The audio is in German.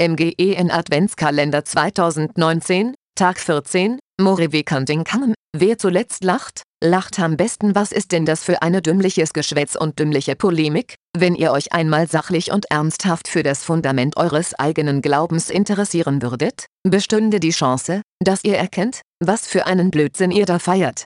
MGEN Adventskalender 2019, Tag 14, Morewe Kantingkamm. Wer zuletzt lacht, lacht am besten. Was ist denn das für eine dümmliches Geschwätz und dümmliche Polemik? Wenn ihr euch einmal sachlich und ernsthaft für das Fundament eures eigenen Glaubens interessieren würdet, bestünde die Chance, dass ihr erkennt, was für einen Blödsinn ihr da feiert.